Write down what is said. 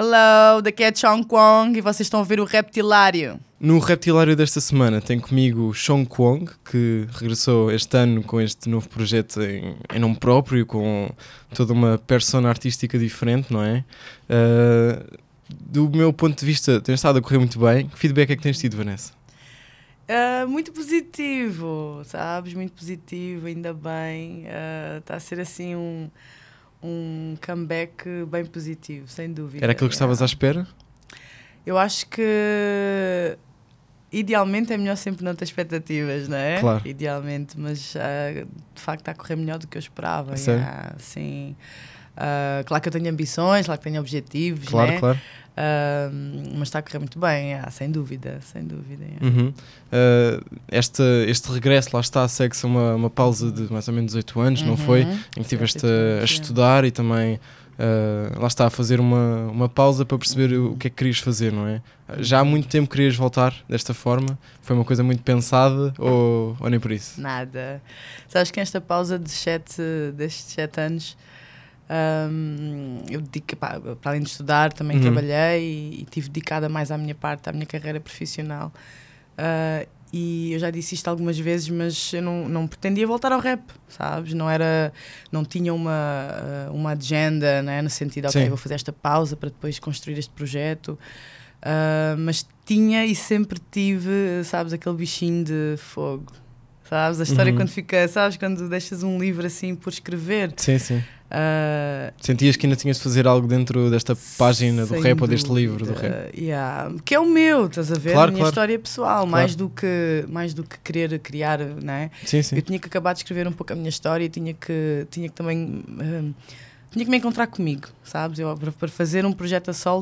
Hello, daqui é Chong Kwong e vocês estão a ver o Reptilário. No Reptilário desta semana tem comigo Sean Kwong, que regressou este ano com este novo projeto em, em nome próprio, com toda uma persona artística diferente, não é? Uh, do meu ponto de vista, tem estado a correr muito bem. Que feedback é que tens tido, Vanessa? Uh, muito positivo, sabes? Muito positivo, ainda bem. Está a ser assim um, um comeback bem positivo, sem dúvida. Era aquilo que estavas à espera? Eu acho que idealmente é melhor sempre não ter expectativas, não é? Claro. Idealmente, mas uh, de facto está a correr melhor do que eu esperava. Sério? Yeah, sim. Uh, claro que eu tenho ambições, claro que tenho objetivos, Claro, né? claro. Uh, mas está a correr muito bem, yeah, sem dúvida, sem dúvida. yeah. Uhum. Uh, este, este regresso, lá está, segue-se a uma, uma pausa de mais ou menos 18 anos, não Uhum. foi? Em que estiveste a, a estudar e também, uh, lá está, a fazer uma, uma pausa para perceber o, o que é que querias fazer, não é? Já há muito tempo querias voltar desta forma? Foi uma coisa muito pensada ou, ou nem por isso? Nada. Sabes que esta pausa de sete, destes sete anos, hum, eu dedico, pá, para além de estudar, também Uhum. trabalhei e, e tive dedicada mais à minha parte, à minha carreira profissional. Ah, e eu já disse isto algumas vezes, mas eu não, não pretendia voltar ao rap, sabes? Não era, não tinha uma, ah, uma agenda, né? no sentido, ok, Sim. vou fazer esta pausa para depois construir este projeto. Ah, mas tinha e sempre tive, sabes, aquele bichinho de fogo. Sabes? A história Uhum. quando fica, sabes, quando deixas um livro assim por escrever. Sim, sim. ah, Sentias que ainda tinhas de fazer algo dentro desta página do rap ou deste livro do rap? yeah. Que é o meu, estás a ver? Claro, a minha claro. história pessoal, mais, do que, mais do que querer criar, não é? Sim, sim. Eu tinha que acabar de escrever um pouco a minha história e tinha que, tinha que também. hum, tinha que me encontrar comigo, sabes? Eu, para, para fazer um projeto a solo,